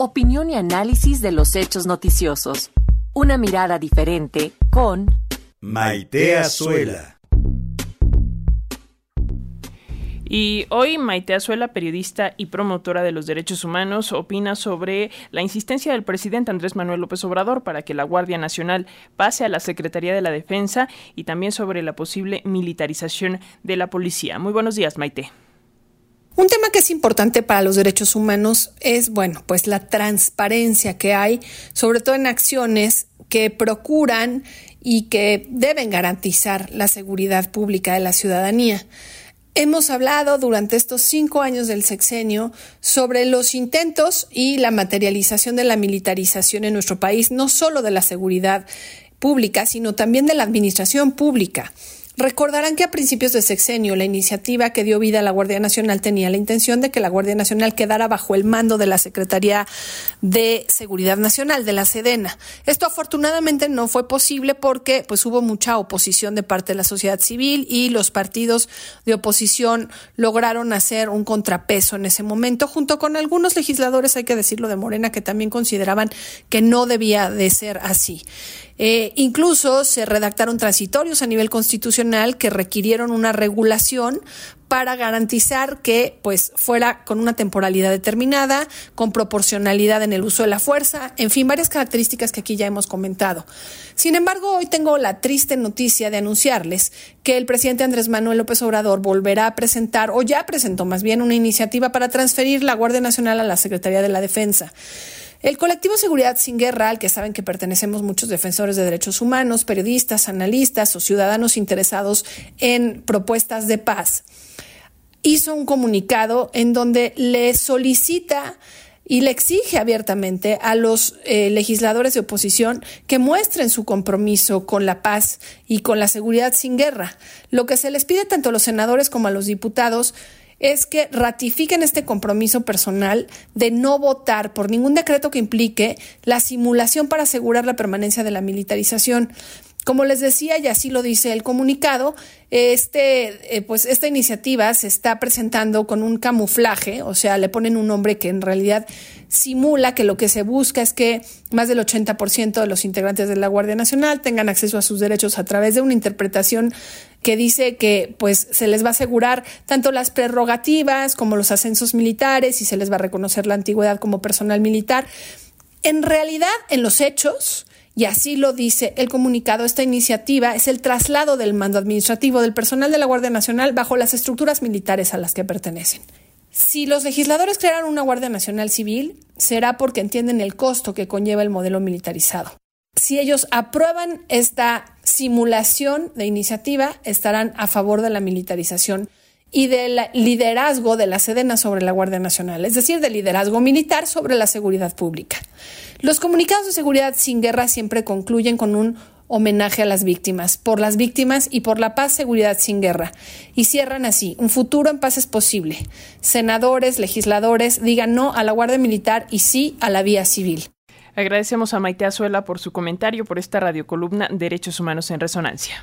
Opinión y análisis de los hechos noticiosos. Una mirada diferente con Maite Azuela. Y hoy Maite Azuela, periodista y promotora de los derechos humanos, opina sobre la insistencia del presidente Andrés Manuel López Obrador para que la Guardia Nacional pase a la Secretaría de la Defensa y también sobre la posible militarización de la policía. Muy buenos días, Maite. Un tema que es importante para los derechos humanos es, bueno, pues la transparencia que hay, sobre todo en acciones que procuran y que deben garantizar la seguridad pública de la ciudadanía. Hemos hablado durante estos cinco años del sexenio sobre los intentos y la materialización de la militarización en nuestro país, no solo de la seguridad pública, sino también de la administración pública. Recordarán que a principios de sexenio la iniciativa que dio vida a la Guardia Nacional tenía la intención de que la Guardia Nacional quedara bajo el mando de la Secretaría de Seguridad Nacional, de la Sedena. Esto afortunadamente no fue posible porque pues hubo mucha oposición de parte de la sociedad civil y los partidos de oposición lograron hacer un contrapeso en ese momento junto con algunos legisladores, hay que decirlo de Morena, que también consideraban que no debía de ser así. Eh, incluso se redactaron transitorios a nivel constitucional que requirieron una regulación para garantizar que pues fuera con una temporalidad determinada, con proporcionalidad en el uso de la fuerza, en fin, varias características que aquí ya hemos comentado. Sin embargo, hoy tengo la triste noticia de anunciarles que el presidente Andrés Manuel López Obrador volverá a presentar o ya presentó más bien una iniciativa para transferir la Guardia Nacional a la Secretaría de la Defensa. El colectivo Seguridad Sin Guerra, al que saben que pertenecemos muchos defensores de derechos humanos, periodistas, analistas o ciudadanos interesados en propuestas de paz, hizo un comunicado en donde le solicita y le exige abiertamente a los eh, legisladores de oposición que muestren su compromiso con la paz y con la seguridad sin guerra. Lo que se les pide tanto a los senadores como a los diputados es que ratifiquen este compromiso personal de no votar por ningún decreto que implique la simulación para asegurar la permanencia de la militarización. Como les decía, y así lo dice el comunicado, este, eh, pues esta iniciativa se está presentando con un camuflaje, o sea, le ponen un nombre que en realidad simula que lo que se busca es que más del 80% de los integrantes de la Guardia Nacional tengan acceso a sus derechos a través de una interpretación que dice que pues se les va a asegurar tanto las prerrogativas como los ascensos militares y se les va a reconocer la antigüedad como personal militar. En realidad, en los hechos, y así lo dice el comunicado, esta iniciativa es el traslado del mando administrativo del personal de la Guardia Nacional bajo las estructuras militares a las que pertenecen. Si los legisladores crearon una Guardia Nacional civil, será porque entienden el costo que conlleva el modelo militarizado. Si ellos aprueban esta simulación de iniciativa, estarán a favor de la militarización y del liderazgo de la Sedena sobre la Guardia Nacional, es decir, del liderazgo militar sobre la seguridad pública. Los comunicados de seguridad sin guerra siempre concluyen con un homenaje a las víctimas, por las víctimas y por la paz, seguridad sin guerra. Y cierran así, un futuro en paz es posible. Senadores, legisladores, digan no a la Guardia Militar y sí a la vía civil. Agradecemos a Maite Azuela por su comentario por esta radiocolumna Derechos Humanos en Resonancia.